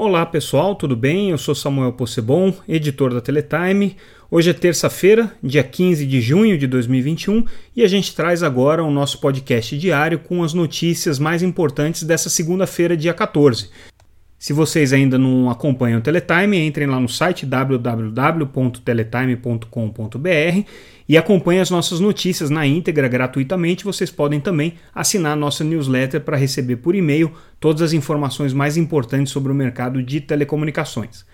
Olá pessoal, tudo bem? Eu sou Samuel Possebon, editor da Teletime. Hoje é terça-feira, dia 15 de junho de 2021, e a gente traz agora o nosso podcast diário com as notícias mais importantes dessa segunda-feira, dia 14. Se vocês ainda não acompanham o Teletime, entrem lá no site www.teletime.com.br e acompanhem as nossas notícias na íntegra gratuitamente. Vocês podem também assinar nossa newsletter para receber por e-mail todas as informações mais importantes sobre o mercado de telecomunicações.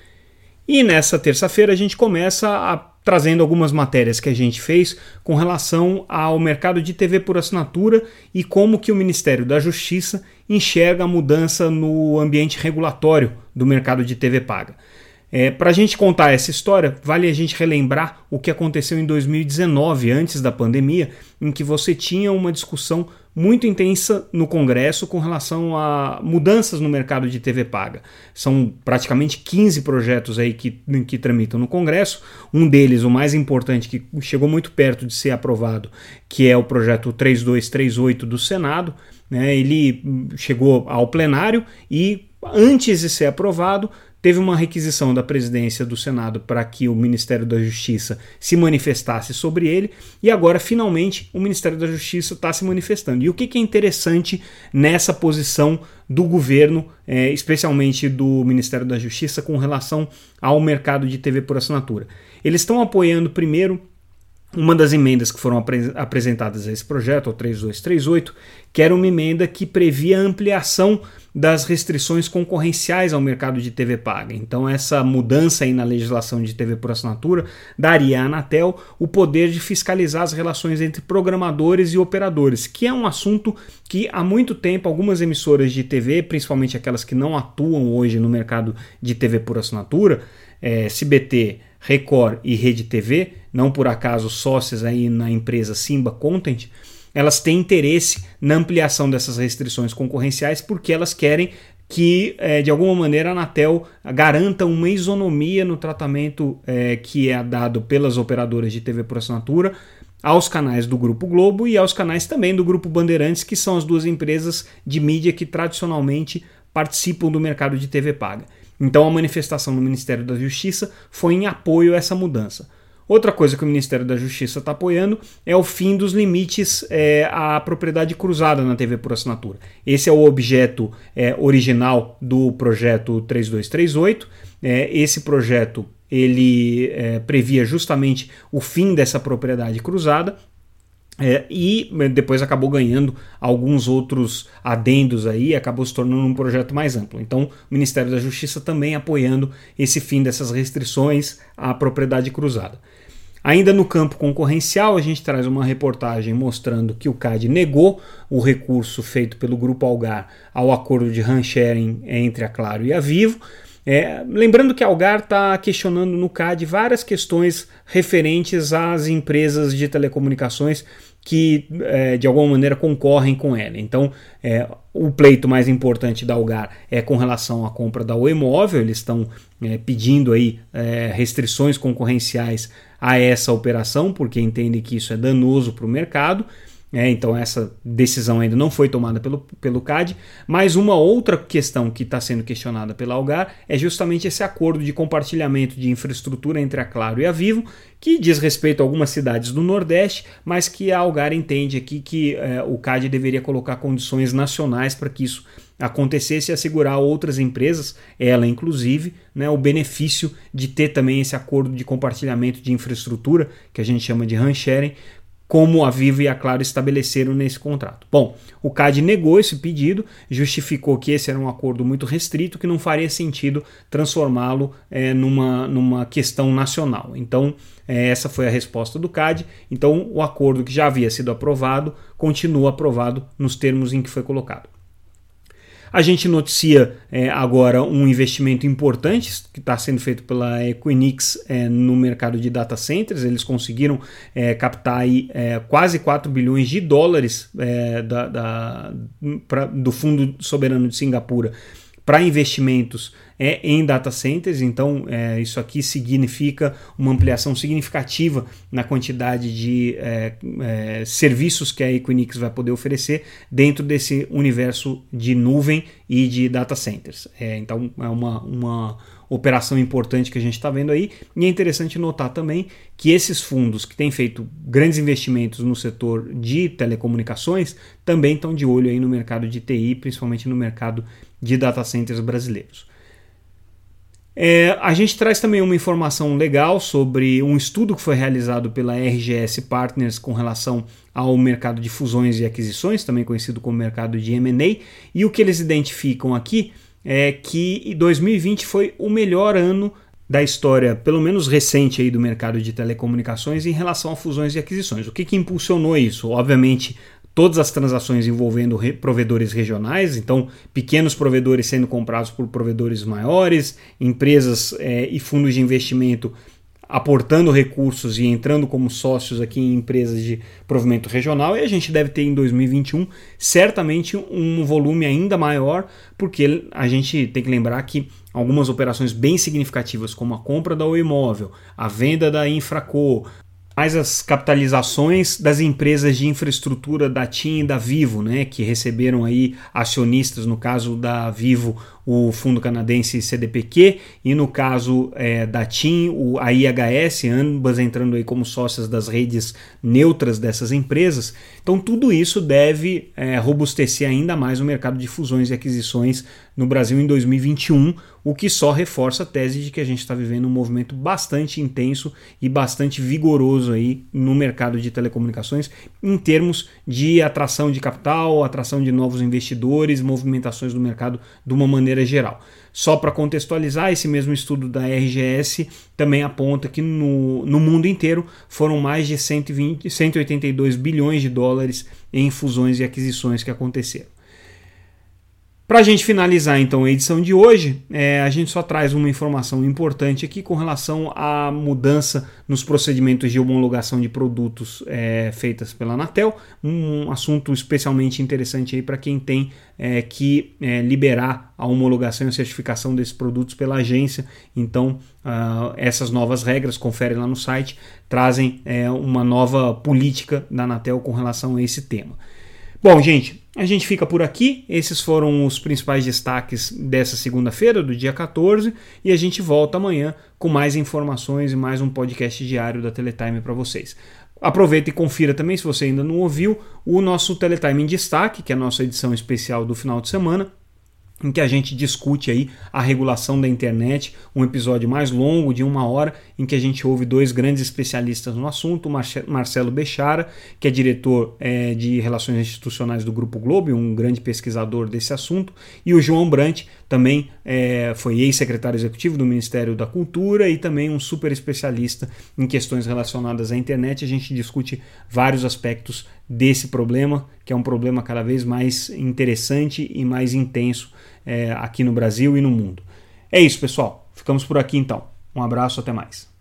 E nessa terça-feira a gente começa a trazendo algumas matérias que a gente fez com relação ao mercado de TV por assinatura e como que o Ministério da Justiça enxerga a mudança no ambiente regulatório do mercado de TV paga. É, Para a gente contar essa história, vale a gente relembrar o que aconteceu em 2019, antes da pandemia, em que você tinha uma discussão muito intensa no Congresso com relação a mudanças no mercado de TV paga. São praticamente 15 projetos aí que, que tramitam no Congresso. Um deles, o mais importante, que chegou muito perto de ser aprovado, que é o projeto 3238 do Senado. Né? Ele chegou ao plenário e, antes de ser aprovado, teve uma requisição da presidência do Senado para que o Ministério da Justiça se manifestasse sobre ele, e agora, finalmente, o Ministério da Justiça está se manifestando. E o que, que, é interessante nessa posição do governo, é, especialmente do Ministério da Justiça, com relação ao mercado de TV por assinatura? Eles estão apoiando, primeiro, uma das emendas que foram apre apresentadas a esse projeto, o 3238, que era uma emenda que previa a ampliação das restrições concorrenciais ao mercado de TV paga. Então, essa mudança aí na legislação de TV por assinatura daria à Anatel o poder de fiscalizar as relações entre programadores e operadores, que é um assunto que há muito tempo algumas emissoras de TV, principalmente aquelas que não atuam hoje no mercado de TV por assinatura, é, SBT, Record e Rede TV, não por acaso sócias aí na empresa Simba Content, elas têm interesse na ampliação dessas restrições concorrenciais porque elas querem que, é, de alguma maneira, a Anatel garanta uma isonomia no tratamento é, que é dado pelas operadoras de TV por assinatura aos canais do Grupo Globo e aos canais também do Grupo Bandeirantes, que são as duas empresas de mídia que tradicionalmente participam do mercado de TV paga. Então a manifestação do Ministério da Justiça foi em apoio a essa mudança. Outra coisa que o Ministério da Justiça está apoiando é o fim dos limites é, à propriedade cruzada na TV por assinatura. Esse é o objeto é, original do projeto 3238. É, esse projeto ele é, previa justamente o fim dessa propriedade cruzada é, e depois acabou ganhando alguns outros adendos aí, acabou se tornando um projeto mais amplo. Então, o Ministério da Justiça também apoiando esse fim dessas restrições à propriedade cruzada. Ainda no campo concorrencial, a gente traz uma reportagem mostrando que o CAD negou o recurso feito pelo Grupo Algar ao acordo de sharing entre a Claro e a Vivo. É, lembrando que Algar está questionando no CAD várias questões referentes às empresas de telecomunicações que é, de alguma maneira concorrem com ela. Então, é, o pleito mais importante da Algar é com relação à compra da Oemóvel, eles estão é, pedindo aí é, restrições concorrenciais a essa operação, porque entendem que isso é danoso para o mercado. É, então essa decisão ainda não foi tomada pelo, pelo CAD, mas uma outra questão que está sendo questionada pela Algar é justamente esse acordo de compartilhamento de infraestrutura entre a Claro e a Vivo, que diz respeito a algumas cidades do Nordeste, mas que a Algar entende aqui que é, o CAD deveria colocar condições nacionais para que isso acontecesse e assegurar a outras empresas, ela inclusive, né, o benefício de ter também esse acordo de compartilhamento de infraestrutura, que a gente chama de RAN sharing, como a Vivo e a Claro estabeleceram nesse contrato. Bom, o CAD negou esse pedido, justificou que esse era um acordo muito restrito, que não faria sentido transformá-lo é, numa, numa questão nacional. Então, é, essa foi a resposta do CAD. Então, o acordo que já havia sido aprovado continua aprovado nos termos em que foi colocado. A gente noticia é, agora um investimento importante que está sendo feito pela Equinix é, no mercado de data centers. Eles conseguiram é, captar aí, é, quase 4 bilhões de dólares é, da, da, pra, do Fundo Soberano de Singapura para investimentos é em data centers, então é, isso aqui significa uma ampliação significativa na quantidade de é, é, serviços que a Equinix vai poder oferecer dentro desse universo de nuvem e de data centers. É, então é uma, uma operação importante que a gente está vendo aí. E é interessante notar também que esses fundos que têm feito grandes investimentos no setor de telecomunicações também estão de olho aí no mercado de TI, principalmente no mercado de data centers brasileiros. É, a gente traz também uma informação legal sobre um estudo que foi realizado pela RGS Partners com relação ao mercado de fusões e aquisições, também conhecido como mercado de M&A, e o que eles identificam aqui é que 2020 foi o melhor ano da história, pelo menos recente aí do mercado de telecomunicações em relação a fusões e aquisições. O que, que impulsionou isso? Obviamente, todas as transações envolvendo re provedores regionais, então pequenos provedores sendo comprados por provedores maiores, empresas é, e fundos de investimento aportando recursos e entrando como sócios aqui em empresas de provimento regional e a gente deve ter em 2021 certamente um volume ainda maior, porque a gente tem que lembrar que algumas operações bem significativas, como a compra da O Imóvel, a venda da Infraco, mais as capitalizações das empresas de infraestrutura da TIM e da Vivo, né, que receberam aí acionistas, no caso da Vivo, o fundo canadense CDPQ, e no caso é, da TIM, o, a IHS, ambas entrando aí como sócias das redes neutras dessas empresas. Então tudo isso deve é, robustecer ainda mais o mercado de fusões e aquisições no Brasil em 2021, o que só reforça a tese de que a gente está vivendo um movimento bastante intenso e bastante vigoroso aí no mercado de telecomunicações em termos de atração de capital, atração de novos investidores, movimentações do mercado de uma maneira geral. Só para contextualizar, esse mesmo estudo da RGS também aponta que no, no mundo inteiro foram mais de 120, 182 bilhões de dólares em fusões e aquisições que aconteceram. Para a gente finalizar então a edição de hoje, é, a gente só traz uma informação importante aqui com relação à mudança nos procedimentos de homologação de produtos é, feitas pela Anatel, um assunto especialmente interessante aí para quem tem é, que é, liberar a homologação e a certificação desses produtos pela agência. Então, uh, essas novas regras, confere lá no site, trazem é, uma nova política da Anatel com relação a esse tema. Bom, gente, a gente fica por aqui. Esses foram os principais destaques dessa segunda-feira, do dia 14, e a gente volta amanhã com mais informações e mais um podcast diário da Teletime para vocês. Aproveita e confira também, se você ainda não ouviu, o nosso Teletime em Destaque, que é a nossa edição especial do final de semana em que a gente discute aí a regulação da internet, um episódio mais longo, de uma hora, em que a gente ouve dois grandes especialistas no assunto, Marcelo Bechara, que é diretor é, de Relações Institucionais do Grupo Globo, um grande pesquisador desse assunto, e o João Brant, também é, foi ex-secretário executivo do Ministério da Cultura e também um super especialista em questões relacionadas à internet. A gente discute vários aspectos desse problema, que é um problema cada vez mais interessante e mais intenso é, aqui no Brasil e no mundo. É isso, pessoal. Ficamos por aqui então. Um abraço, até mais.